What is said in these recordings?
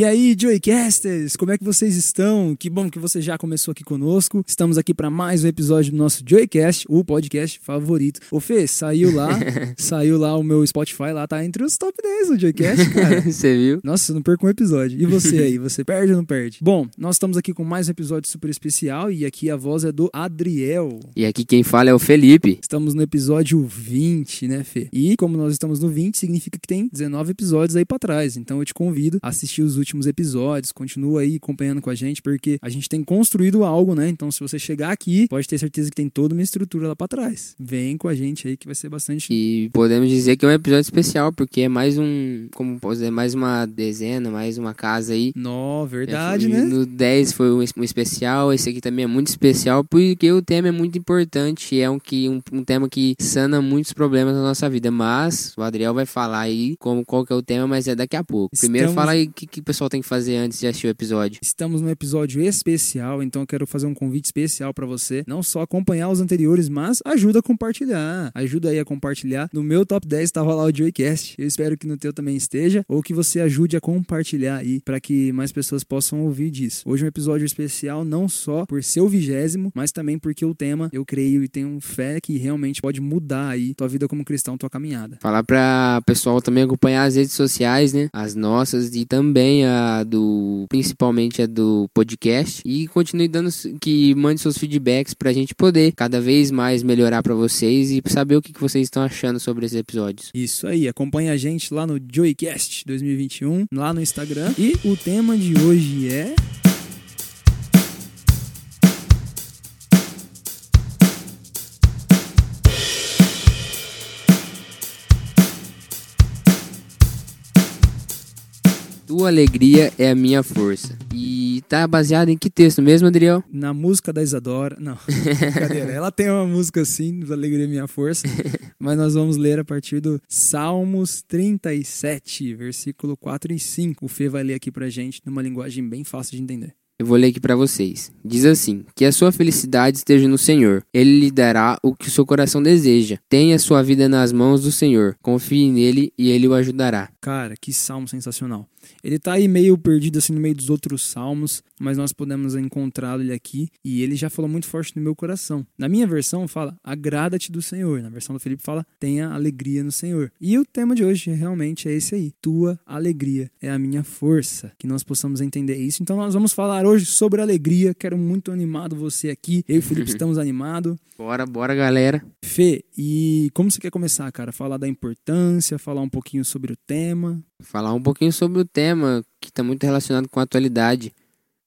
E aí, Joycasters, como é que vocês estão? Que bom que você já começou aqui conosco. Estamos aqui para mais um episódio do nosso Joycast, o podcast favorito. Ô Fê, saiu lá, saiu lá o meu Spotify, lá tá entre os top 10 do Joycast, cara. Você viu? Nossa, não perco um episódio. E você aí, você perde ou não perde? Bom, nós estamos aqui com mais um episódio super especial e aqui a voz é do Adriel. E aqui quem fala é o Felipe. Estamos no episódio 20, né, Fê? E como nós estamos no 20, significa que tem 19 episódios aí para trás. Então eu te convido a assistir os últimos episódios, continua aí acompanhando com a gente, porque a gente tem construído algo, né? Então, se você chegar aqui, pode ter certeza que tem toda uma estrutura lá pra trás. Vem com a gente aí que vai ser bastante. E podemos dizer que é um episódio especial, porque é mais um. Como posso dizer, mais uma dezena, mais uma casa aí. Nó, verdade, É, né? No 10 foi um, es- especial, esse aqui também é muito especial, porque o tema é muito importante, é um, que, um, um tema que sana muitos problemas na nossa vida. Mas o Adriel vai falar aí como, qual que é o tema, mas é daqui a pouco. Primeiro Estamos- fala aí que, que o pessoal tem que fazer antes de assistir o episódio. Estamos num episódio especial, então eu quero fazer um convite especial pra você. Não só acompanhar os anteriores, mas ajuda a compartilhar. Ajuda aí a compartilhar. No meu top 10 estava lá o Joycast. Eu espero que no teu também esteja. Ou que você ajude a compartilhar aí para que mais pessoas possam ouvir disso. Hoje é um episódio especial, não só por ser o vigésimo, mas também porque o tema eu creio e tenho fé que realmente pode mudar aí tua vida como cristão, tua caminhada. Falar pra pessoal também acompanhar as redes sociais, né? As nossas e também a do. Principalmente a do podcast. E continue dando. Que mande seus feedbacks pra gente poder cada vez mais melhorar pra vocês e saber o que, que vocês estão achando sobre esses episódios. Isso aí, acompanhe a gente lá no Joycast 2021, lá no Instagram. E o tema de hoje é. Tua alegria é a minha força. E tá baseado em que texto mesmo, Adriel? Na música da Isadora. Não, brincadeira. Ela tem uma música assim, Alegria é Minha Força. Mas nós vamos ler a partir do Salmos 37, versículo 4 e 5. O Fê vai ler aqui pra gente numa linguagem bem fácil de entender. Eu vou ler aqui pra vocês. Diz assim: Que a sua felicidade esteja no Senhor. Ele lhe dará o que o seu coração deseja. Tenha sua vida nas mãos do Senhor. Confie nele e ele o ajudará. Cara, que salmo sensacional. Ele tá aí meio perdido assim no meio dos outros salmos, mas nós podemos encontrá-lo ele aqui e ele já falou muito forte no meu coração. Na minha versão fala: "Agrada-te do Senhor". Na versão do Felipe fala: "Tenha alegria no Senhor". E o tema de hoje realmente é esse aí: tua alegria é a minha força. Que nós possamos entender isso. Então nós vamos falar hoje sobre alegria. Quero muito animado você aqui. Eu e o Felipe estamos animados. Bora, bora, galera. Fê, e como você quer começar, cara? Falar da importância, falar um pouquinho sobre o tema. Falar um pouquinho sobre o tema que está muito relacionado com a atualidade.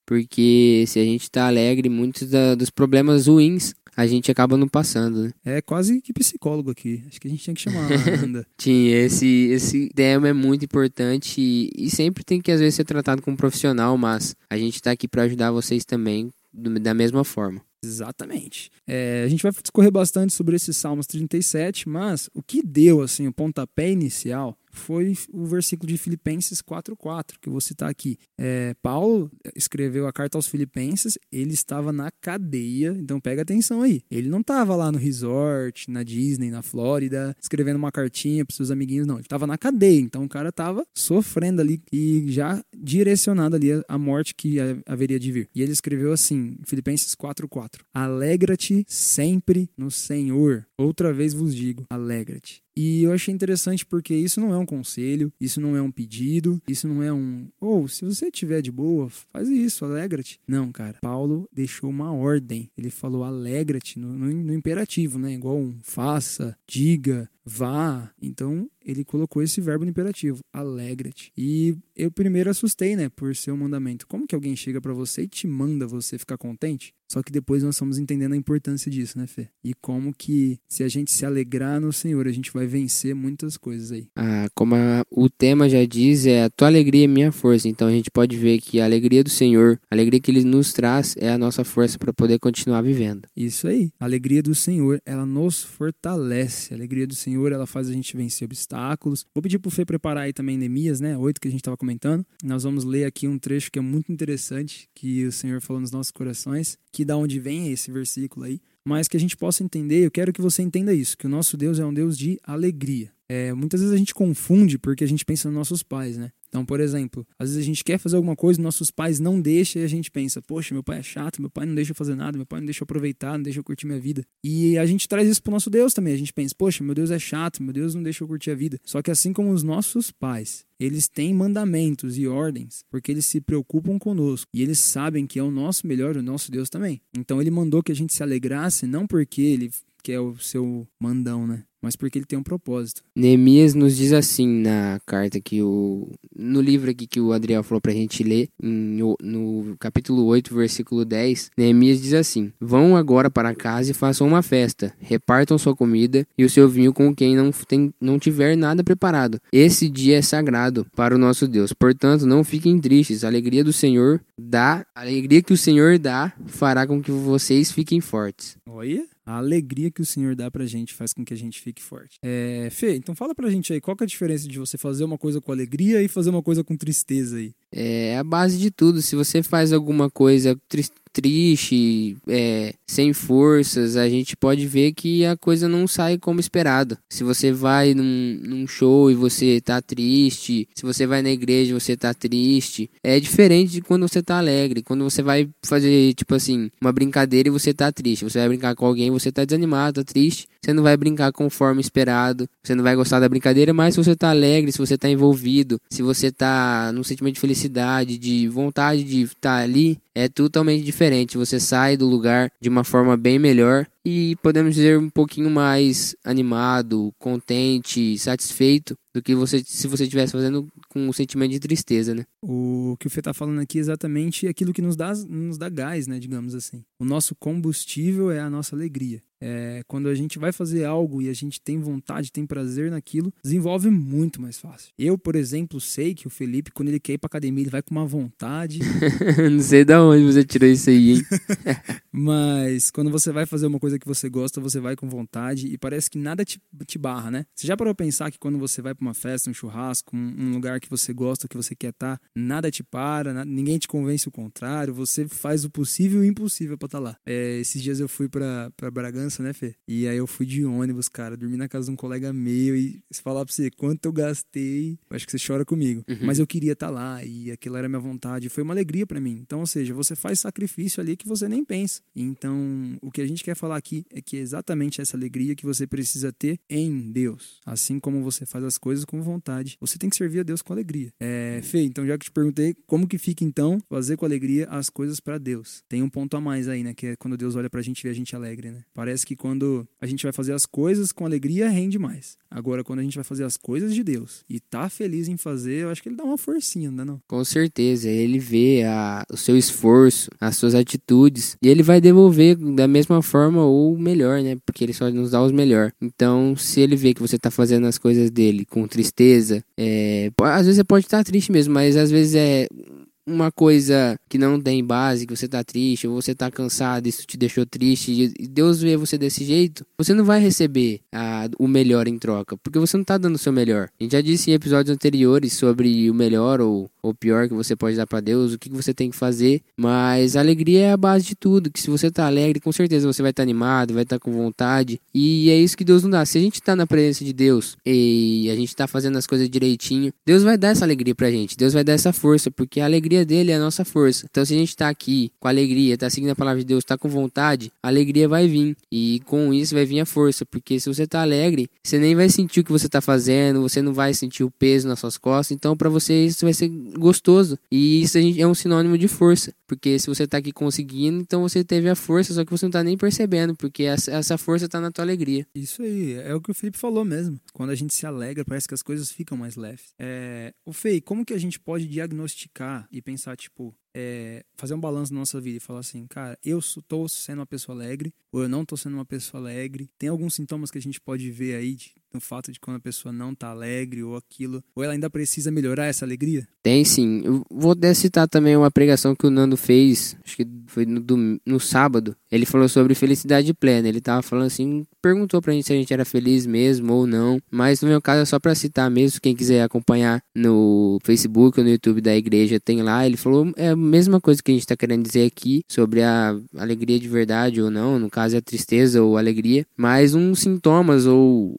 Porque se a gente tá alegre, muitos da- dos problemas ruins a gente acaba não passando, né? É quase que psicólogo aqui. Acho que a gente tinha que chamar a Amanda. Sim, esse, esse tema é muito importante e, e sempre tem que às vezes ser tratado com um profissional, mas a gente tá aqui para ajudar vocês também do- da mesma forma. Exatamente. É, a gente vai discorrer bastante sobre esses Salmos 37, mas o que deu assim o pontapé inicial foi o versículo de Filipenses 4:4 que eu vou citar aqui. É, Paulo escreveu a carta aos Filipenses, ele estava na cadeia, então pega atenção aí. Ele não estava lá no resort, na Disney, na Flórida, escrevendo uma cartinha para seus amiguinhos, não. Ele estava na cadeia, então o cara estava sofrendo ali e já direcionado ali à morte que ha- haveria de vir. E ele escreveu assim, Filipenses 4:4. Alegra-te sempre no Senhor. Outra vez vos digo, alegra-te. E eu achei interessante porque isso não é um conselho, isso não é um pedido, isso não é um, ou se você tiver de boa, faz isso, alegra-te. Não, cara. Paulo deixou uma ordem. Ele falou alegra-te no, no, no imperativo, né? Igual um faça, diga, vá. Então ele colocou esse verbo no imperativo, alegra-te. E eu primeiro assustei, né, por ser um mandamento. Como que alguém chega pra você e te manda você ficar contente? Só que depois nós estamos entendendo a importância disso, né, Fê? E como que se a gente se alegrar no Senhor, a gente vai vencer muitas coisas aí. Ah, como a- o tema já diz, é a tua alegria é minha força. Então a gente pode ver que a alegria do Senhor, a alegria que Ele nos traz, é a nossa força para poder continuar vivendo. Isso aí. A alegria do Senhor, ela nos fortalece. A alegria do Senhor, ela faz a gente vencer obstáculos. Vou pedir pro Fê preparar aí também Neemias, né? Oito que a gente estava comentando. Nós vamos ler aqui um trecho que é muito interessante, que o Senhor falou nos nossos corações, que da onde vem esse versículo aí. Mas que a gente possa entender, eu quero que você entenda isso, que o nosso Deus é um Deus de alegria. É, muitas vezes a gente confunde porque a gente pensa nos nossos pais, né? Então, por exemplo, às vezes a gente quer fazer alguma coisa, nossos pais não deixam e a gente pensa, poxa, meu pai é chato, meu pai não deixa eu fazer nada, meu pai não deixa eu aproveitar, não deixa eu curtir minha vida. E a gente traz isso pro nosso Deus também. A gente pensa, poxa, meu Deus é chato, meu Deus não deixa eu curtir a vida. Só que assim como os nossos pais, eles têm mandamentos e ordens, porque eles se preocupam conosco e eles sabem que é o nosso melhor, o nosso Deus também. Então ele mandou que a gente se alegrasse, não porque ele quer o seu mandão, né? Mas porque ele tem um propósito. Neemias nos diz assim na carta que o. No livro aqui que o Adriel falou pra gente ler, em, no capítulo 8, versículo 10, Neemias diz assim: Vão agora para casa e façam uma festa, repartam sua comida e o seu vinho com quem não, tem, não tiver nada preparado. Esse dia é sagrado para o nosso Deus. Portanto, não fiquem tristes. A alegria do Senhor dá, a alegria que o Senhor dá fará com que vocês fiquem fortes. Olha. A alegria que o Senhor dá pra gente faz com que a gente fique forte. É, Fê, então fala pra gente aí, qual é a diferença de você fazer uma coisa com alegria e fazer uma coisa com tristeza aí? É a base de tudo. Se você faz alguma coisa triste triste, é, sem forças, a gente pode ver que a coisa não sai como esperado. Se você vai num, num show e você tá triste, se você vai na igreja e você tá triste, é diferente de quando você tá alegre. Quando você vai fazer, tipo assim, uma brincadeira e você tá triste. Você vai brincar com alguém, você tá desanimado, tá triste. Você não vai brincar conforme esperado. Você não vai gostar da brincadeira, mas se você tá alegre, se você tá envolvido, se você tá num sentimento de felicidade, de vontade de estar tá ali, é totalmente diferente. Você sai do lugar de uma forma bem melhor e podemos dizer um pouquinho mais animado, contente, satisfeito do que você se você estivesse fazendo com um sentimento de tristeza, né? O que o Fê tá falando aqui é exatamente aquilo que nos dá, nos dá gás, né, digamos assim. O nosso combustível é a nossa alegria. É, quando a gente vai fazer algo e a gente tem vontade, tem prazer naquilo, desenvolve muito mais fácil. Eu, por exemplo, sei que o Felipe, quando ele quer ir pra academia, ele vai com uma vontade. Não sei da onde você tirou isso aí, hein? Mas quando você vai fazer uma coisa que você gosta, você vai com vontade e parece que nada te, te barra, né? Você já parou pra pensar que quando você vai pra uma festa, um churrasco, um, um lugar que você gosta, que você quer estar, tá, nada te para, nada, ninguém te convence o contrário, você faz o possível e o impossível pra estar tá lá. É, esses dias eu fui pra, pra Bragança criança, né, Fê? E aí eu fui de ônibus, cara, dormi na casa de um colega meu e se falar pra você quanto eu gastei, acho que você chora comigo. Uhum. Mas eu queria estar tá lá e aquilo era minha vontade, foi uma alegria para mim. Então, ou seja, você faz sacrifício ali que você nem pensa. Então, o que a gente quer falar aqui é que é exatamente essa alegria que você precisa ter em Deus. Assim como você faz as coisas com vontade, você tem que servir a Deus com alegria. É, Fê, então já que te perguntei, como que fica então fazer com alegria as coisas para Deus? Tem um ponto a mais aí, né, que é quando Deus olha pra gente e vê a gente alegre, né? Parece parece que quando a gente vai fazer as coisas com alegria, rende mais. Agora, quando a gente vai fazer as coisas de Deus e tá feliz em fazer, eu acho que ele dá uma forcinha, não é não? Com certeza. Ele vê a, o seu esforço, as suas atitudes, e ele vai devolver da mesma forma ou melhor, né? Porque ele só nos dá os melhor. Então, se ele vê que você tá fazendo as coisas dele com tristeza, é, às vezes você pode estar tá triste mesmo, mas às vezes é uma coisa que não tem base, que você tá triste, ou você tá cansado, isso te deixou triste, e Deus vê você desse jeito, você não vai receber a, o melhor em troca, porque você não tá dando o seu melhor. A gente já disse em episódios anteriores sobre o melhor ou o pior que você pode dar para Deus, o que, você tem que fazer, mas a alegria é a base de tudo, que se você tá alegre, com certeza você vai estar tá animado, vai estar tá com vontade, e é isso que Deus não dá. Se a gente tá na presença de Deus e a gente tá fazendo as coisas direitinho, Deus vai dar essa alegria pra gente, Deus vai dar essa força, porque a alegria dele é a nossa força. Então, se a gente está aqui com alegria, está seguindo a palavra de Deus, está com vontade, a alegria vai vir. E com isso vai vir a força. Porque se você está alegre, você nem vai sentir o que você está fazendo, você não vai sentir o peso nas suas costas. Então, para você, isso vai ser gostoso. E isso é um sinônimo de força. Porque se você está aqui conseguindo, então você teve a força, só que você não está nem percebendo, porque essa força está na tua alegria. Isso aí, é o que o Felipe falou mesmo. Quando a gente se alegra, parece que as coisas ficam mais leves. É... O Fei, como que a gente pode diagnosticar e pensar, tipo, é, fazer um balanço na nossa vida e falar assim, cara, eu estou sendo uma pessoa alegre ou eu não estou sendo uma pessoa alegre. Tem alguns sintomas que a gente pode ver aí de, no fato de quando a pessoa não está alegre ou aquilo, ou ela ainda precisa melhorar essa alegria? Tem sim. Eu vou citar também uma pregação que o Nando fez, acho que foi no, no sábado. Ele falou sobre felicidade plena. Ele tava falando assim, perguntou pra gente se a gente era feliz mesmo ou não. Mas no meu caso é só pra citar mesmo. Quem quiser acompanhar no Facebook ou no YouTube da igreja, tem lá. Ele falou é a mesma coisa que a gente tá querendo dizer aqui sobre a alegria de verdade ou não. No caso é tristeza ou alegria. Mas uns sintomas ou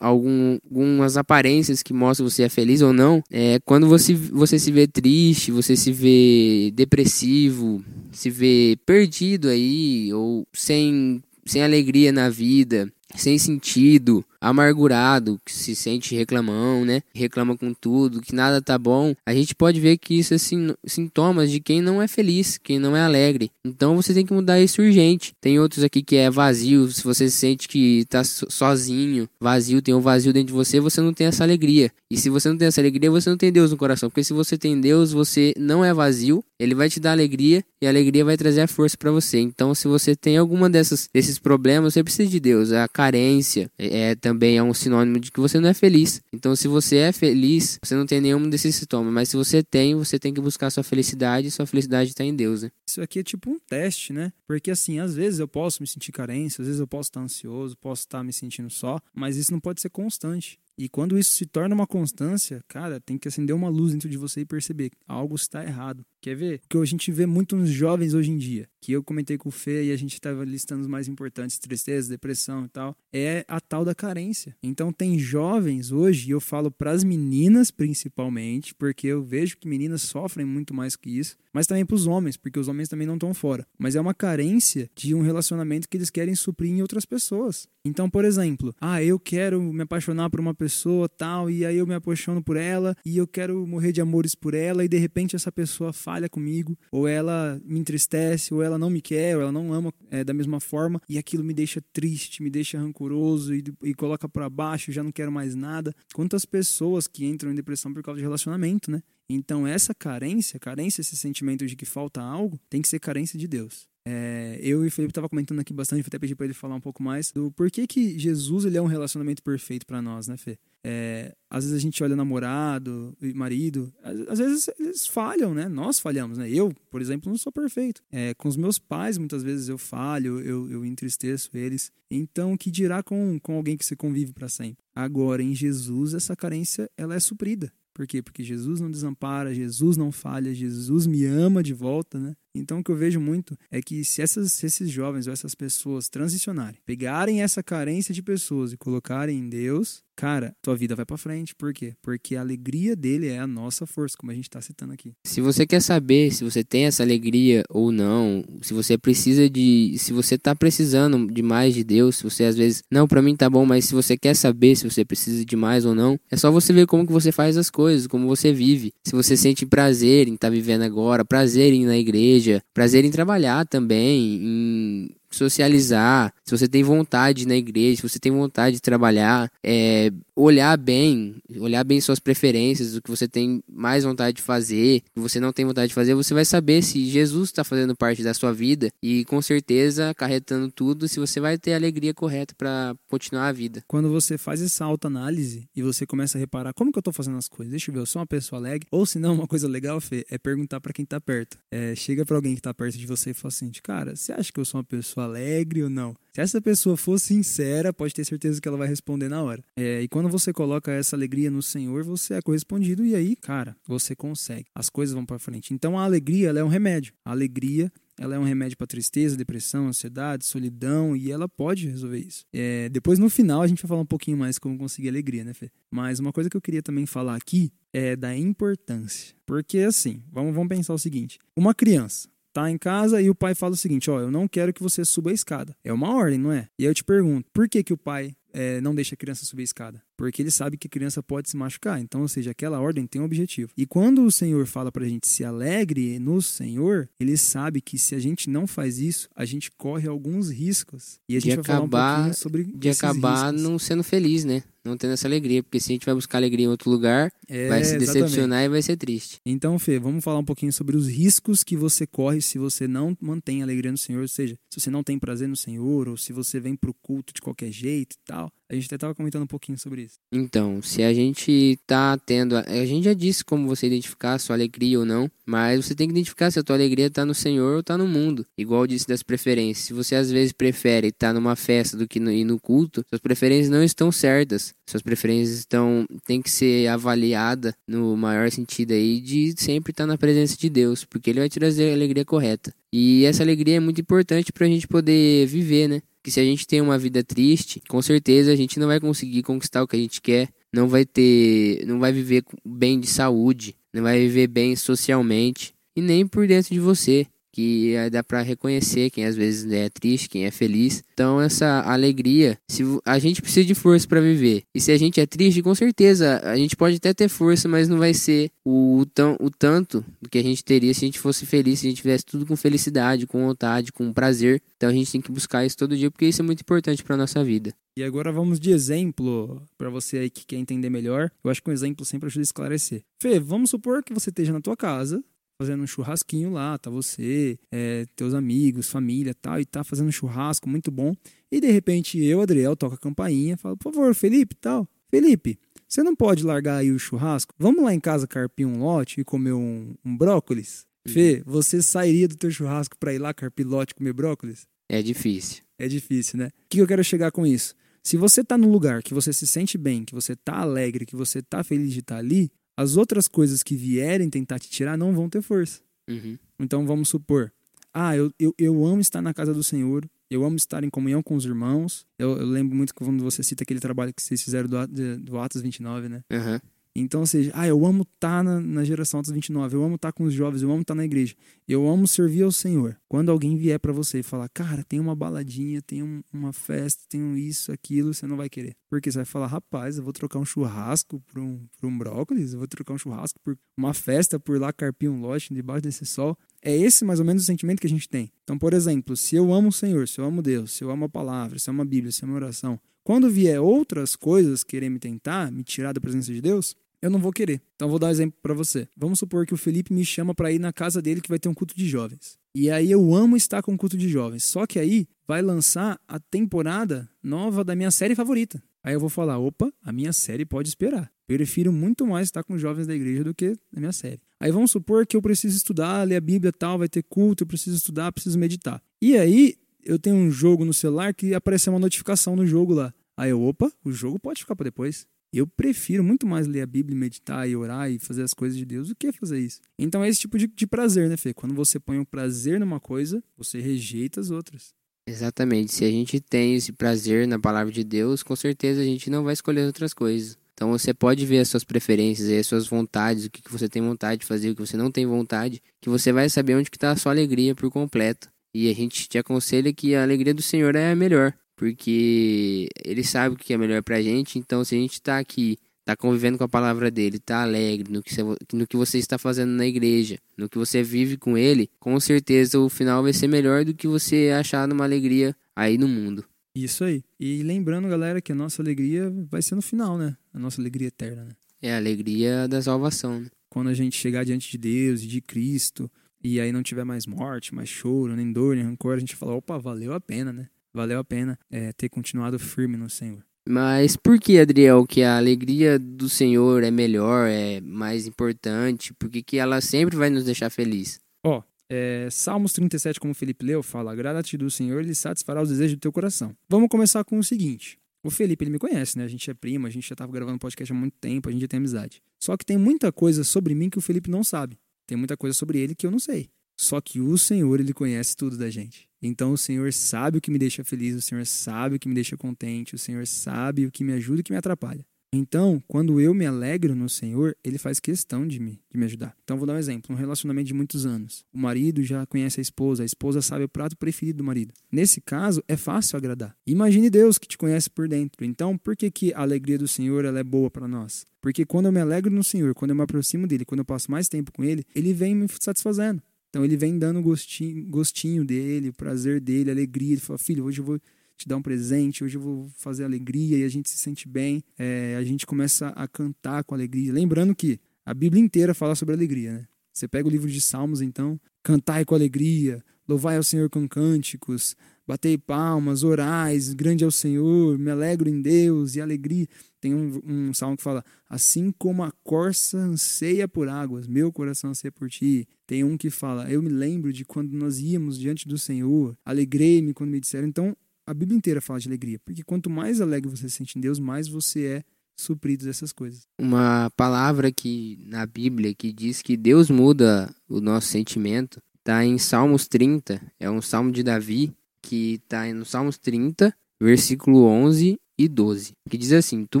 algum, algumas aparências que mostram você é feliz ou não, é quando você, você se vê triste, você se vê depressivo, se vê perdido aí, ou sem, sem alegria na vida, sem sentido, amargurado, que se sente reclamão, né? Reclama com tudo, que nada tá bom. A gente pode ver que isso é sintomas de quem não é feliz, quem não é alegre. Então você tem que mudar isso urgente. Tem outros aqui que é vazio, se você sente que tá sozinho, vazio, tem um vazio dentro de você, você não tem essa alegria. E se você não tem essa alegria, você não tem Deus no coração, porque se você tem Deus, você não é vazio, ele vai te dar alegria e a alegria vai trazer a força para você. Então, se você tem alguma dessas desses problemas, você precisa de Deus. A carência é, é também é um sinônimo de que você não é feliz. Então, se você é feliz, você não tem nenhum desses sintomas. Mas se você tem, você tem que buscar sua felicidade e sua felicidade está em Deus, né? Isso aqui é tipo um teste, né? Porque assim, às vezes eu posso me sentir carência, às vezes eu posso estar ansioso, posso estar me sentindo só, mas isso não pode ser constante. E quando isso se torna uma constância, cara, tem que acender uma luz dentro de você e perceber algo está errado. Quer ver? O que a gente vê muito nos jovens hoje em dia, que eu comentei com o Fê e a gente estava listando os mais importantes, tristeza, depressão e tal, é a tal da carência. Então tem jovens hoje, e eu falo para as meninas principalmente, porque eu vejo que meninas sofrem muito mais que isso, mas também para os homens, porque os homens também não estão fora. Mas é uma carência de um relacionamento que eles querem suprir em outras pessoas. Então, por exemplo, ah, eu quero me apaixonar por uma pessoa tal, e aí eu me apaixono por ela, e eu quero morrer de amores por ela, e de repente essa pessoa falha comigo, ou ela me entristece, ou ela não me quer, ou ela não ama é, da mesma forma, e aquilo me deixa triste, me deixa rancoroso e, e coloca para baixo, já não quero mais nada. Quantas pessoas que entram em depressão por causa de relacionamento, né? Então, essa carência, carência, esse sentimento de que falta algo, tem que ser carência de Deus. É, eu e o Felipe estava comentando aqui bastante, até pedi para ele falar um pouco mais do porquê que Jesus ele é um relacionamento perfeito para nós, né, Fê? É, às vezes a gente olha namorado marido, às, às, vezes eles falham, né? Nós falhamos, né? Eu, por exemplo, não sou perfeito. É, com os meus pais, muitas vezes eu falho, eu, eu entristeço eles. Então, que dirá com, com alguém que você convive para sempre? Agora, em Jesus, essa carência ela é suprida. Por quê? Porque Jesus não desampara, Jesus não falha, Jesus me ama de volta, né? Então, o que eu vejo muito é que se, essas, se esses jovens ou essas pessoas transicionarem, pegarem essa carência de pessoas e colocarem em Deus, cara, tua vida vai para frente. Por quê? Porque a alegria dele é a nossa força, como a gente está citando aqui. Se você quer saber se você tem essa alegria ou não, se você precisa de, se você tá precisando de mais de Deus, se você às vezes, não, para mim tá bom, mas se você quer saber se você precisa de mais ou não, é só você ver como que você faz as coisas, como você vive. Se você sente prazer em estar tá vivendo agora, prazer em ir na igreja, prazer em trabalhar também, em socializar, se você tem vontade na igreja, se você tem vontade de trabalhar, é, olhar bem, olhar bem suas preferências, o que você tem mais vontade de fazer, o que você não tem vontade de fazer, você vai saber se Jesus está fazendo parte da sua vida e com certeza acarretando tudo, se você vai ter a alegria correta para continuar a vida. Quando você faz essa autoanálise e você começa a reparar como que eu estou fazendo as coisas, deixa eu ver, eu sou uma pessoa alegre, ou se não, uma coisa legal, Fê, é perguntar para quem está perto. É, chega para alguém que está perto de você e fala assim, cara, você acha que eu sou uma pessoa pessoa alegre ou não? Se essa pessoa for sincera, pode ter certeza que ela vai responder na hora. É, e quando você coloca essa alegria no Senhor, você é correspondido e aí, cara, você consegue. As coisas vão para frente. Então a alegria, ela é um remédio. A alegria ela é um remédio para tristeza, depressão, ansiedade, solidão e ela pode resolver isso. É, depois no final a gente vai falar um pouquinho mais como conseguir alegria, né, Fê? Mas uma coisa que eu queria também falar aqui é da importância. Porque assim, vamos, vamos pensar o seguinte: uma criança, tá em casa e o pai fala o seguinte: Ó, eu não quero que você suba a escada. É uma ordem, não é? E aí eu te pergunto: por que, que o pai é, não deixa a criança subir a escada? Porque ele sabe que a criança pode se machucar. Então, ou seja, aquela ordem tem um objetivo. E quando o Senhor fala pra gente se alegre no Senhor, ele sabe que se a gente não faz isso, a gente corre alguns riscos. E a gente de vai acabar, falar um sobre De acabar riscos. não sendo feliz, né? Não tendo essa alegria. Porque se a gente vai buscar alegria em outro lugar, É, vai se exatamente. decepcionar e vai ser triste. Então, Fê, vamos falar um pouquinho sobre os riscos que você corre se você não mantém a alegria no Senhor, ou seja, se você não tem prazer no Senhor, ou se você vem pro culto de qualquer jeito e tal. A gente até estava comentando um pouquinho sobre isso. Então, se a gente tá tendo. A gente já disse como você identificar a sua alegria ou não, mas você tem que identificar se a tua alegria tá no Senhor ou tá no mundo. Igual eu disse das preferências. Se você às vezes prefere estar numa festa do que no, ir no culto, suas preferências não estão certas. Suas preferências estão. tem que ser avaliada no maior sentido aí de sempre estar na presença de Deus, porque Ele vai te trazer a alegria correta. E essa alegria é muito importante para a gente poder viver, né? Que se a gente tem uma vida triste, com certeza a gente não vai conseguir conquistar o que a gente quer, não vai ter, não vai viver bem de saúde, não vai viver bem socialmente e nem por dentro de você que dá para reconhecer quem às vezes é triste, quem é feliz. Então essa alegria, se a gente precisa de força para viver. E se a gente é triste, com certeza a gente pode até ter força, mas não vai ser o, tão, o tanto do que a gente teria se a gente fosse feliz, se a gente tivesse tudo com felicidade, com vontade, com prazer. Então a gente tem que buscar isso todo dia porque isso é muito importante para nossa vida. E agora vamos de exemplo para você aí que quer entender melhor. Eu acho que um exemplo sempre ajuda a esclarecer. Fê, vamos supor que você esteja na tua casa, fazendo um churrasquinho lá, tá você, é, teus amigos, família tal, e tá fazendo um churrasco muito bom. E de repente eu, Adriel, toco a campainha, falo, por favor, Felipe, tal. Felipe, você não pode largar aí o churrasco? Vamos lá em casa carpir um lote e comer um, um brócolis? Uhum. Fê, você sairia do teu churrasco para ir lá carpir lote e comer brócolis? É difícil. É difícil, né? O que eu quero chegar com isso? Se você tá no lugar que você se sente bem, que você tá alegre, que você tá feliz de estar tá ali, as outras coisas que vierem tentar te tirar não vão ter força. Uhum. Então vamos supor, ah, eu, eu, eu amo estar na casa do Senhor, eu amo estar em comunhão com os irmãos. Eu, eu lembro muito quando você cita aquele trabalho que vocês fizeram do, do Atos 29, né? Uhum. Então, ou seja, ah, eu amo estar tá na, na geração dos 29, eu amo estar tá com os jovens, eu amo estar tá na igreja, eu amo servir ao Senhor. Quando alguém vier para você e falar, cara, tem uma baladinha, tem um, uma festa, tem um isso, aquilo, você não vai querer. Porque você vai falar, rapaz, eu vou trocar um churrasco por um, por um brócolis, eu vou trocar um churrasco por uma festa, por lá carpir um lote debaixo desse sol. É esse mais ou menos o sentimento que a gente tem. Então, por exemplo, se eu amo o Senhor, se eu amo Deus, se eu amo a palavra, se eu amo a Bíblia, se eu amo a oração, quando vier outras coisas querer me tentar, me tirar da presença de Deus, eu não vou querer. Então vou dar um exemplo para você. Vamos supor que o Felipe me chama para ir na casa dele que vai ter um culto de jovens. E aí eu amo estar com um culto de jovens. Só que aí vai lançar a temporada nova da minha série favorita. Aí eu vou falar, opa, a minha série pode esperar. Eu prefiro muito mais estar com jovens da igreja do que na minha série. Aí vamos supor que eu preciso estudar, ler a Bíblia tal, vai ter culto, eu preciso estudar, preciso meditar. E aí eu tenho um jogo no celular que apareceu uma notificação no jogo lá. Aí eu, opa, o jogo pode ficar para depois. Eu prefiro muito mais ler a Bíblia, meditar e orar e fazer as coisas de Deus do que fazer isso. Então é esse tipo de, de prazer, né, Fê? Quando você põe o um prazer numa coisa, você rejeita as outras. Exatamente. Se a gente tem esse prazer na palavra de Deus, com certeza a gente não vai escolher outras coisas. Então você pode ver as suas preferências, as suas vontades, o que, você tem vontade de fazer, o que você não tem vontade, que você vai saber onde está a sua alegria por completo. E a gente te aconselha que a alegria do Senhor é a melhor porque ele sabe o que é melhor pra gente. Então, se a gente tá aqui, tá convivendo com a palavra dele, tá alegre no que, você, no que você está fazendo na igreja, no que você vive com ele, com certeza o final vai ser melhor do que você achar numa alegria aí no mundo. Isso aí. E lembrando, galera, que a nossa alegria vai ser no final, né? A nossa alegria eterna, né? É a alegria da salvação, né? Quando a gente chegar diante de Deus e de Cristo, e aí não tiver mais morte, mais choro, nem dor, nem rancor, a gente fala, opa, valeu a pena, né? Valeu a pena é, ter continuado firme no Senhor. Mas por que, Adriel, que a alegria do Senhor é melhor, é mais importante? Porque que ela sempre vai nos deixar feliz? Ó, oh, é, Salmos 37, como o Felipe leu, fala: Agrada-te do Senhor, ele satisfará os desejos do teu coração. Vamos começar com o seguinte. O Felipe, ele me conhece, né? A gente é primo, a gente já tava gravando podcast há muito tempo, a gente já tem amizade. Só que tem muita coisa sobre mim que o Felipe não sabe. Tem muita coisa sobre ele que eu não sei. Só que o Senhor, ele conhece tudo da gente. Então o Senhor sabe o que me deixa feliz, o Senhor sabe o que me deixa contente, o Senhor sabe o que me ajuda e o que me atrapalha. Então, quando eu me alegro no Senhor, ele faz questão de me, de me ajudar. Então, vou dar um exemplo: um relacionamento de muitos anos. O marido já conhece a esposa, a esposa sabe o prato preferido do marido. Nesse caso, é fácil agradar. Imagine Deus que te conhece por dentro. Então, por que, que a alegria do Senhor ela é boa para nós? Porque quando eu me alegro no Senhor, quando eu me aproximo dele, quando eu passo mais tempo com ele, ele vem me satisfazendo. Então ele vem dando gostinho, gostinho dele, prazer dele, alegria. Ele fala, filho, hoje eu vou te dar um presente, hoje eu vou fazer alegria e a gente se sente bem. É, a gente começa a cantar com alegria. Lembrando que a Bíblia inteira fala sobre alegria, né? Você pega o livro de Salmos, então, cantai com alegria, louvai ao Senhor com cânticos, batei palmas, orais, grande é o Senhor, me alegro em Deus e alegria. Tem um, um salmo que fala: Assim como a corça anseia por águas, meu coração anseia por ti. Tem um que fala: Eu me lembro de quando nós íamos diante do Senhor, alegrei-me quando me disseram. Então, a Bíblia inteira fala de alegria, porque quanto mais alegre você se sente em Deus, mais você é suprido dessas coisas. Uma palavra que na Bíblia que diz que Deus muda o nosso sentimento está em Salmos 30, é um salmo de Davi que está no Salmos 30, versículo 11 e 12, que diz assim: Tu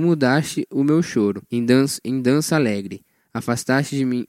mudaste o meu choro em dança, em dança alegre, afastaste de mim,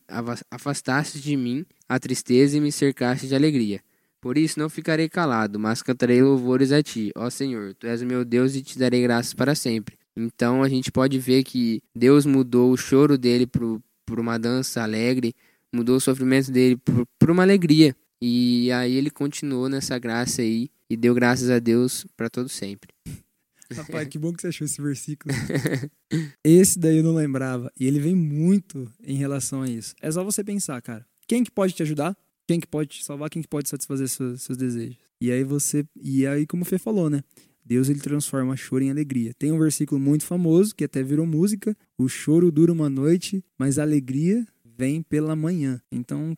afastaste de mim a tristeza e me cercaste de alegria. Por isso não ficarei calado, mas cantarei louvores a ti, ó Senhor. Tu és o meu Deus e te darei graças para sempre. Então a gente pode ver que Deus mudou o choro dele por uma dança alegre, mudou o sofrimento dele por uma alegria. E aí ele continuou nessa graça aí e deu graças a Deus para todo sempre. Rapaz, que bom que você achou esse versículo. esse daí eu não lembrava. E ele vem muito em relação a isso. É só você pensar, cara. Quem que pode te ajudar? Quem que pode te salvar? Quem que pode satisfazer seus, seus desejos? E aí você. E aí, como o Fê falou, né? Deus ele transforma choro em alegria. Tem um versículo muito famoso que até virou música: O choro dura uma noite, mas a alegria vem pela manhã. Então,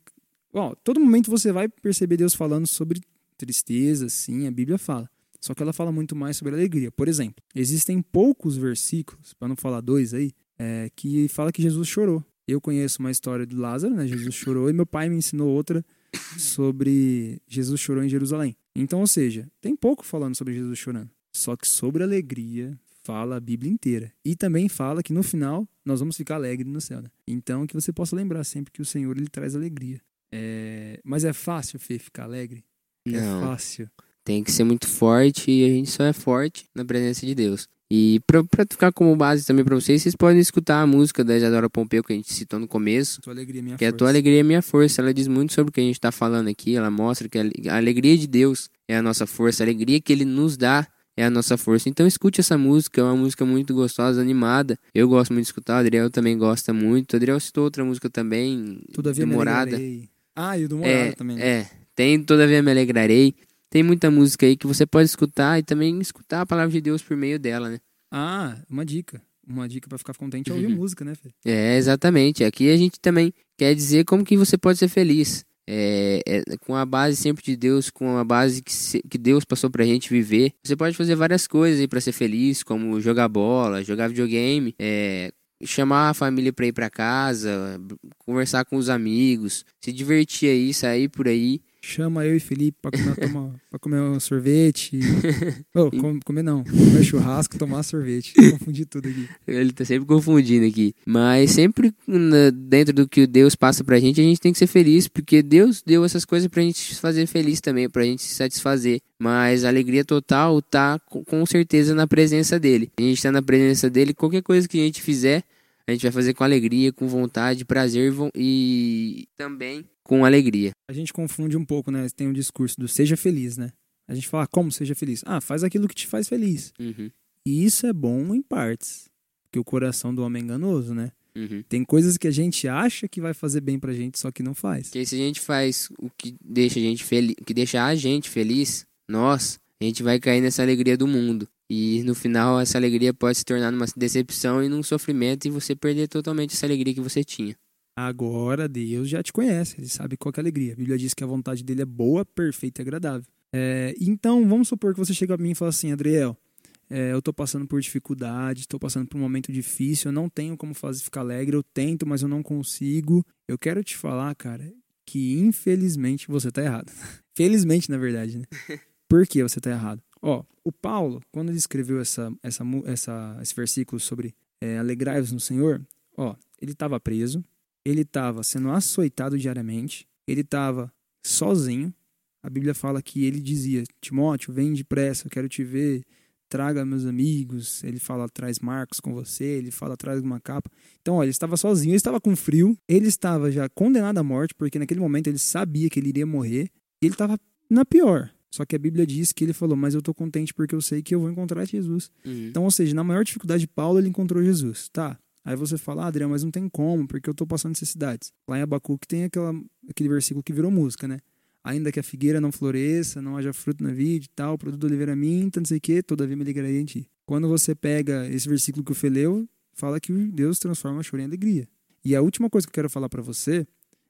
ó, todo momento você vai perceber Deus falando sobre tristeza, sim, a Bíblia fala. Só que ela fala muito mais sobre alegria. Por exemplo, existem poucos versículos, para não falar dois aí, é, que fala que Jesus chorou. Eu conheço uma história de Lázaro, né? Jesus chorou, e meu pai me ensinou outra sobre Jesus chorou em Jerusalém. Então, ou seja, tem pouco falando sobre Jesus chorando. Só que sobre alegria fala a Bíblia inteira. E também fala que no final nós vamos ficar alegres no céu. Né? Então que você possa lembrar sempre que o Senhor ele traz alegria. É... Mas é fácil, Fê, ficar alegre? É Não. É fácil. Tem que ser muito forte e a gente só é forte na presença de Deus. E pra, pra ficar como base também pra vocês, vocês podem escutar a música da Isadora Pompeu que a gente citou no começo. Tua alegria, minha que força. é a tua alegria é minha força. Ela diz muito sobre o que a gente tá falando aqui. Ela mostra que a alegria de Deus é a nossa força. A alegria que Ele nos dá é a nossa força. Então escute essa música, é uma música muito gostosa, animada. Eu gosto muito de escutar, o Adriel também gosta muito. O Adriel citou outra música também, Todavia do Morada. Ah, e o do Morada é, também. Né? É, tem Todavia Me Alegrarei. Tem muita música aí que você pode escutar e também escutar a palavra de Deus por meio dela, né? Ah, uma dica. Uma dica para ficar contente é ouvir Uhum. música, né, Fê? É, exatamente. Aqui a gente também quer dizer como que você pode ser feliz. É, é, com a base sempre de Deus, com a base que, se, que Deus passou pra gente viver. Você pode fazer várias coisas aí pra ser feliz, como jogar bola, jogar videogame, é, chamar a família pra ir pra casa, conversar com os amigos, se divertir aí, sair por aí. Chama eu e Felipe pra comer, tomar, pra comer um sorvete. oh, com, comer não. Comer churrasco, tomar sorvete. Confundi tudo aqui. Ele tá sempre confundindo aqui. Mas sempre na, dentro do que Deus passa pra gente, a gente tem que ser feliz, porque Deus deu essas coisas pra gente se fazer feliz também, pra gente se satisfazer. Mas a alegria total tá com certeza na presença dele. A gente tá na presença dele, qualquer coisa que a gente fizer, a gente vai fazer com alegria, com vontade, prazer e também com alegria. A gente confunde um pouco, né? Tem um discurso do seja feliz, né? A gente fala, como seja feliz? Ah, faz aquilo que te faz feliz. Uhum. E isso é bom em partes. Porque o coração do homem é enganoso, né? Uhum. Tem coisas que a gente acha que vai fazer bem pra gente, só que não faz. Porque se a gente faz o que deixa a gente feliz, que deixa a gente feliz, nós, a gente vai cair nessa alegria do mundo. E no final essa alegria pode se tornar numa decepção e num sofrimento e você perder totalmente essa alegria que você tinha. Agora Deus já te conhece, ele sabe qual é a alegria. A Bíblia diz que a vontade dele é boa, perfeita e agradável. É, então, vamos supor que você chega a mim e fala assim, Adriel, é, eu estou passando por dificuldade, estou passando por um momento difícil, eu não tenho como fazer ficar alegre, eu tento, mas eu não consigo. Eu quero te falar, cara, que infelizmente você está errado. Felizmente, na verdade, né? Por que você está errado? Ó, o Paulo, quando ele escreveu essa, essa, essa, esse versículo sobre é, alegrai-vos no Senhor, ó, ele estava preso, ele estava sendo açoitado diariamente, ele estava sozinho. A Bíblia fala que ele dizia: Timóteo, vem depressa, eu quero te ver, traga meus amigos. Ele fala: traz Marcos com você, ele fala: traz uma capa. Então, olha, ele estava sozinho, ele estava com frio, ele estava já condenado à morte, porque naquele momento ele sabia que ele iria morrer, e ele estava na pior. Só que a Bíblia diz que ele falou: Mas eu estou contente porque eu sei que eu vou encontrar Jesus. Uhum. Então, ou seja, na maior dificuldade de Paulo, ele encontrou Jesus. Tá. Aí você fala, ah, Adriano, mas não tem como, porque eu tô passando necessidades. Lá em Abacuque tem aquela, aquele versículo que virou música, né? Ainda que a figueira não floresça, não haja fruto na vide e tal, produto do oliveira minta, não sei o quê, todavia me ligarei em ti. Quando você pega esse versículo que o Fê leu, fala que Deus transforma choro em alegria. E a última coisa que eu quero falar para você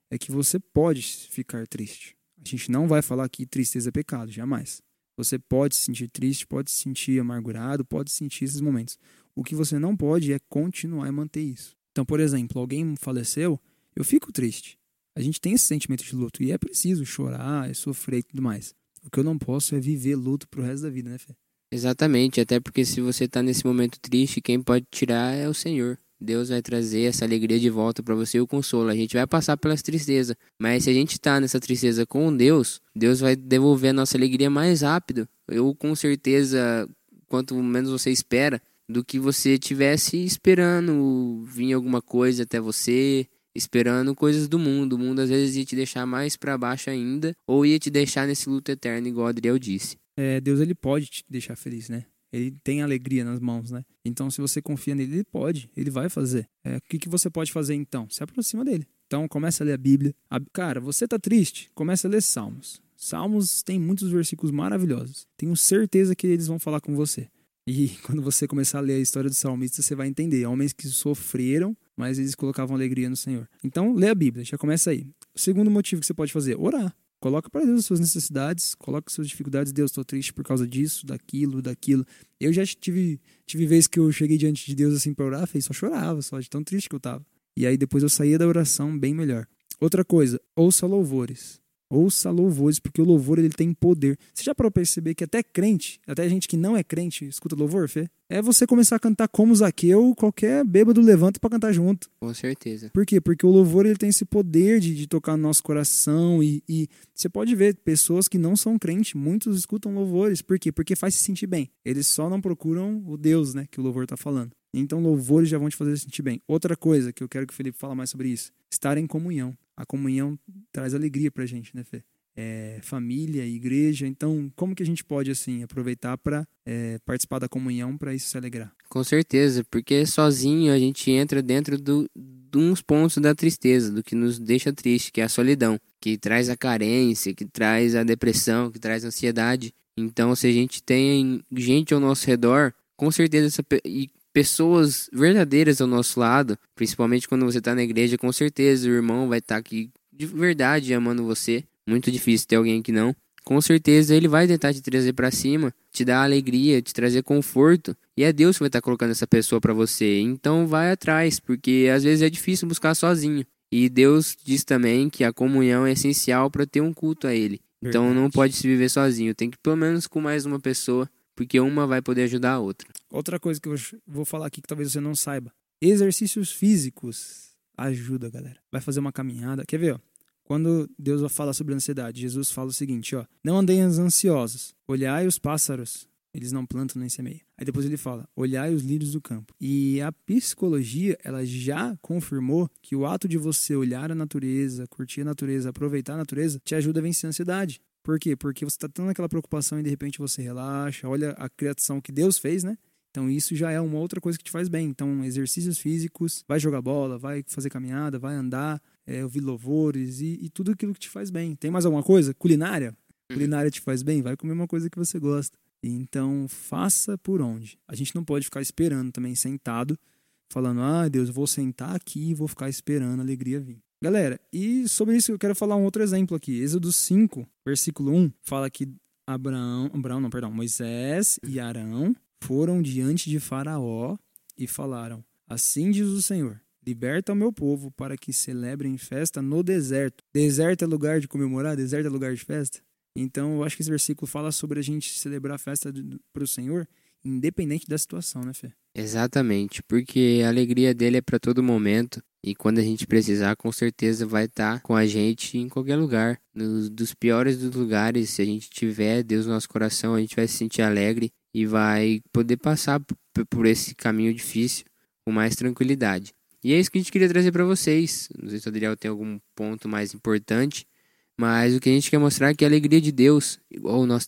é que você pode ficar triste. A gente não vai falar que tristeza é pecado, jamais. Você pode se sentir triste, pode se sentir amargurado, pode sentir esses momentos. O que você não pode é continuar e manter isso. Então, por exemplo, alguém faleceu, eu fico triste. A gente tem esse sentimento de luto e é preciso chorar, é sofrer e tudo mais. O que eu não posso é viver luto pro resto da vida, né, Fê? Exatamente, até porque se você está nesse momento triste, quem pode tirar é o Senhor. Deus vai trazer essa alegria de volta para você e o consolo. A gente vai passar pelas tristezas, mas se a gente está nessa tristeza com Deus, Deus vai devolver a nossa alegria mais rápido. Eu com certeza, quanto menos você espera, do que você tivesse esperando vir alguma coisa até você, esperando coisas do mundo. O mundo às vezes ia te deixar mais para baixo ainda, ou ia te deixar nesse luto eterno, igual Adriel disse é, Deus ele pode te deixar feliz, né? Ele tem alegria nas mãos, né? Então, se você confia nele, ele pode, ele vai fazer. É, o que, que você pode fazer então? Se aproxima dele. Então, começa a ler a Bíblia. A, cara, você tá triste? Começa a ler Salmos. Salmos tem muitos versículos maravilhosos. Tenho certeza que eles vão falar com você. E quando você começar a ler a história dos salmistas, você vai entender. Homens que sofreram, mas eles colocavam alegria no Senhor. Então, lê a Bíblia, já começa aí. O segundo motivo que você pode fazer, orar. Coloca para Deus as suas necessidades, coloca as suas dificuldades. Deus, estou triste por causa disso, daquilo, daquilo. Eu já tive, tive vezes que eu cheguei diante de Deus assim para orar, fez, só chorava, só de tão triste que eu tava. E aí depois eu saía da oração bem melhor. Outra coisa, ouça louvores. Ouça louvores, porque o louvor ele tem poder. Você já parou perceber que até crente, até gente que não é crente, escuta louvor, Fê? É você começar a cantar como Zaqueu, qualquer bêbado levanta para cantar junto. Com certeza. Por quê? Porque o louvor ele tem esse poder de, de tocar no nosso coração e, e você pode ver pessoas que não são crentes, muitos escutam louvores. Por quê? Porque faz se sentir bem. Eles só não procuram o Deus, né, que o louvor está falando. Então louvores já vão te fazer sentir bem. Outra coisa que eu quero que o Felipe fale mais sobre isso, estar em comunhão a comunhão traz alegria pra gente, né, Fê? É, família, igreja. Então, como que a gente pode assim aproveitar para é, participar da comunhão para isso se alegrar? Com certeza, porque sozinho a gente entra dentro do, de uns pontos da tristeza, do que nos deixa triste, que é a solidão, que traz a carência, que traz a depressão, que traz a ansiedade. Então, se a gente tem gente ao nosso redor, com certeza essa, e pessoas verdadeiras ao nosso lado, principalmente quando você está na igreja, com certeza o irmão vai estar tá aqui de verdade amando você. Muito difícil ter alguém que não. Com certeza ele vai tentar te trazer para cima, te dar alegria, te trazer conforto, e é Deus que vai estar tá colocando essa pessoa para você. Então vai atrás, porque às vezes é difícil buscar sozinho. E Deus diz também que a comunhão é essencial para ter um culto a ele. Então não pode se viver sozinho, tem que pelo menos com mais uma pessoa porque uma vai poder ajudar a outra. Outra coisa que eu vou falar aqui que talvez você não saiba: exercícios físicos ajuda, galera. Vai fazer uma caminhada. Quer ver, ó? Quando Deus fala sobre ansiedade, Jesus fala o seguinte, ó: Não andem ansiosos, olhai os pássaros, eles não plantam nem semeiam. Aí depois ele fala: olhai os lírios do campo. E a psicologia, ela já confirmou que o ato de você olhar a natureza, curtir a natureza, aproveitar a natureza, te ajuda a vencer a ansiedade. Por quê? Porque você está tendo aquela preocupação e de repente você relaxa, olha a criação que Deus fez, né? Então isso já é uma outra coisa que te faz bem. Então exercícios físicos, vai jogar bola, vai fazer caminhada, vai andar, é, ouvir louvores e, e, tudo aquilo que te faz bem. Tem mais alguma coisa? Culinária? Uhum. Culinária te faz bem? Vai comer uma coisa que você gosta. Então faça por onde. A gente não pode ficar esperando também sentado, falando, ah Deus, eu vou sentar aqui e vou ficar esperando a alegria vir. Galera, e sobre isso eu quero falar um outro exemplo aqui. Êxodo 5, versículo 1, fala que Abraão, Abraão não, perdão, Moisés e Arão foram diante de Faraó e falaram: Assim diz o Senhor: Liberta o meu povo para que celebrem festa no deserto. Deserto é lugar de comemorar, deserto é lugar de festa. Então, eu acho que esse versículo fala sobre a gente celebrar a festa para o Senhor, independente da situação, né, Fê? Exatamente, porque a alegria dele é para todo momento. E quando a gente precisar, com certeza vai estar tá com a gente em qualquer lugar. Nos, dos piores dos lugares, se a gente tiver Deus no nosso coração, a gente vai se sentir alegre e vai poder passar por esse caminho difícil com mais tranquilidade. E é isso que a gente queria trazer para vocês. Não sei se o Adriel tem algum ponto mais importante, mas o que a gente quer mostrar é que a alegria de Deus, igual o nosso,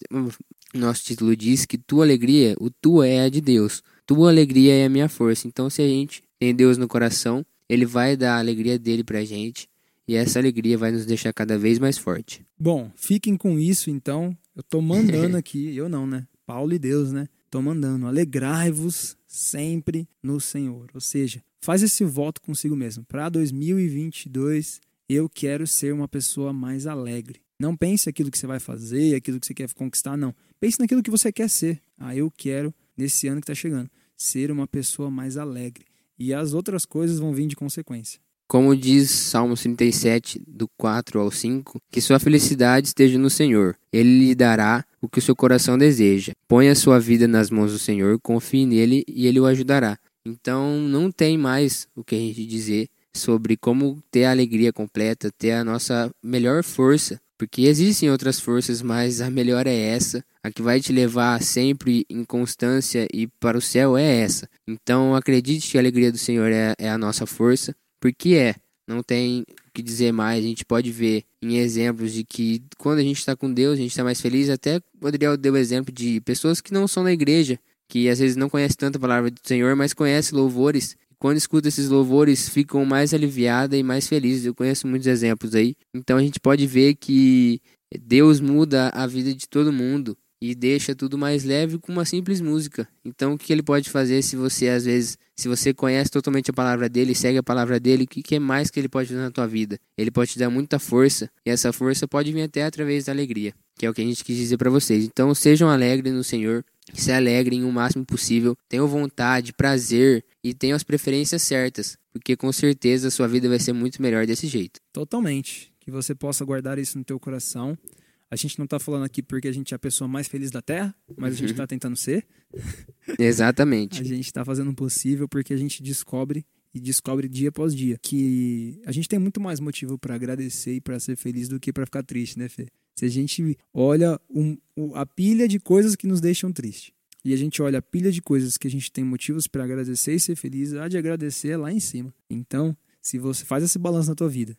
nosso título diz, que tua alegria, o tua é a de Deus. Tua alegria é a minha força. Então, se a gente tem Deus no coração, ele vai dar a alegria dele pra gente e essa alegria vai nos deixar cada vez mais forte. Bom, fiquem com isso então. Eu tô mandando aqui, eu não, né? Paulo e Deus, né? Tô mandando. Alegrai-vos sempre no Senhor. Ou seja, faz esse voto consigo mesmo. Para 2022, eu quero ser uma pessoa mais alegre. Não pense aquilo que você vai fazer, aquilo que você quer conquistar, não. Pense naquilo que você quer ser. Ah, eu quero, nesse ano que está chegando, ser uma pessoa mais alegre e as outras coisas vão vir de consequência. Como diz Salmos 37, do 4 ao 5, que sua felicidade esteja no Senhor. Ele lhe dará o que o seu coração deseja. Ponha sua vida nas mãos do Senhor, confie nele e ele o ajudará. Então não tem mais o que a gente dizer sobre como ter a alegria completa, ter a nossa melhor força, porque existem outras forças, mas a melhor é essa, a que vai te levar sempre em constância e para o céu é essa. Então acredite que a alegria do Senhor é, é a nossa força, porque é. Não tem o que dizer mais. A gente pode ver em exemplos de que quando a gente está com Deus, a gente está mais feliz. Até o Adriel deu exemplo de pessoas que não são da igreja, que às vezes não conhecem tanto a palavra do Senhor, mas conhecem louvores. Quando escuta esses louvores, ficam mais aliviadas e mais felizes. Eu conheço muitos exemplos aí. Então a gente pode ver que Deus muda a vida de todo mundo e deixa tudo mais leve com uma simples música. Então, o que ele pode fazer se você, às vezes, se você conhece totalmente a palavra dele, segue a palavra dele, o que, que é mais que ele pode fazer na tua vida? Ele pode te dar muita força, e essa força pode vir até através da alegria, que é o que a gente quis dizer para vocês. Então, sejam alegres no Senhor, se alegrem o máximo possível, tenham vontade, prazer e tenham as preferências certas, porque com certeza a sua vida vai ser muito melhor desse jeito. Totalmente. Que você possa guardar isso no teu coração a gente não está falando aqui porque a gente é a pessoa mais feliz da Terra, mas a gente está uhum. tentando ser. Exatamente. a gente está fazendo o possível porque a gente descobre e descobre dia após dia que a gente tem muito mais motivo para agradecer e para ser feliz do que para ficar triste, né, Fê? Se a gente olha um, a pilha de coisas que nos deixam triste e a gente olha a pilha de coisas que a gente tem motivos para agradecer e ser feliz, há de agradecer é lá em cima. Então, se você faz esse balanço na tua vida,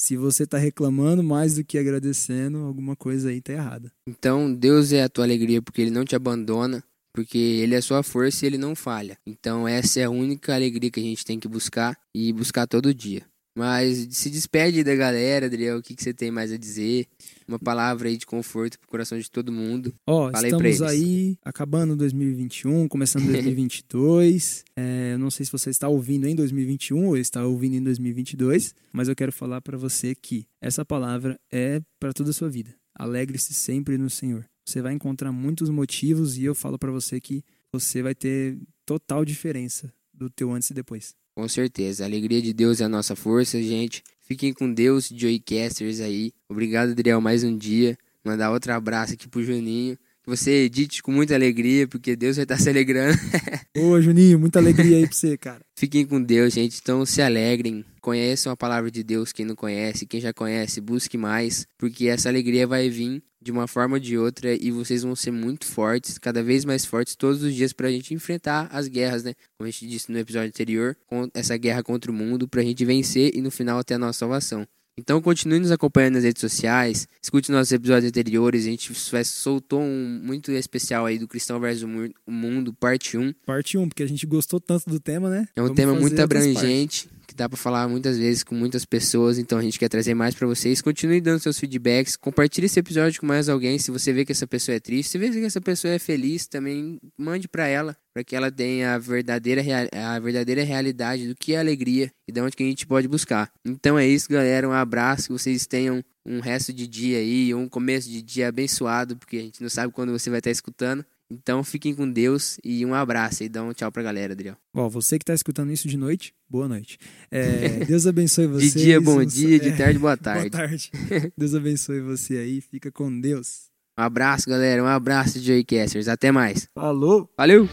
se você está reclamando mais do que agradecendo, alguma coisa aí tá errada. Então, Deus é a tua alegria porque ele não te abandona, porque ele é a sua força e ele não falha. Então, essa é a única alegria que a gente tem que buscar e buscar todo dia. Mas se despede da galera, Adriel. O que, que você tem mais a dizer? Uma palavra aí de conforto pro coração de todo mundo. Ó, oh, estamos aí acabando 2021, começando 2022. é, eu não sei se você está ouvindo em 2021 ou está ouvindo em 2022, mas eu quero falar para você que essa palavra é para toda a sua vida. Alegre-se sempre no Senhor. Você vai encontrar muitos motivos e eu falo para você que você vai ter total diferença do teu antes e depois. Com certeza. A alegria de Deus é a nossa força, gente. Fiquem com Deus, Joycasters aí. Obrigado, Adriel, mais um dia. Mandar outro abraço aqui pro Juninho. Que você edite com muita alegria, porque Deus vai estar se alegrando. Ô, Juninho, muita alegria aí pra você, cara. Fiquem com Deus, gente. Então se alegrem. Conheçam a palavra de Deus, quem não conhece. Quem já conhece, busque mais. Porque essa alegria vai vir de uma forma ou de outra e vocês vão ser muito fortes, cada vez mais fortes todos os dias para a gente enfrentar as guerras, né? Como a gente disse no episódio anterior, essa guerra contra o mundo, para a gente vencer e no final ter a nossa salvação. Então continue nos acompanhando nas redes sociais, escute nossos episódios anteriores, a gente soltou um muito especial aí do Cristão versus o Mundo, parte 1. Parte 1, porque a gente gostou tanto do tema, né? É um Vamos tema muito abrangente dá para falar muitas vezes com muitas pessoas, então a gente quer trazer mais para vocês. Continue dando seus feedbacks, compartilhe esse episódio com mais alguém. Se você vê que essa pessoa é triste, se vê que essa pessoa é feliz, também mande para ela, para que ela tenha a verdadeira, a verdadeira realidade do que é alegria e de onde que a gente pode buscar. Então é isso, galera. Um abraço, que vocês tenham um resto de dia aí, um começo de dia abençoado, porque a gente não sabe quando você vai estar escutando. Então fiquem com Deus e um abraço e dá um tchau pra galera, Adriel. Ó, você que tá escutando isso de noite, boa noite. É, Deus abençoe você. de dia, bom dia, de tarde, boa tarde. boa tarde. Deus abençoe você aí, fica com Deus. Um abraço, galera. Um abraço, Joycasters. Até mais. Falou. Valeu.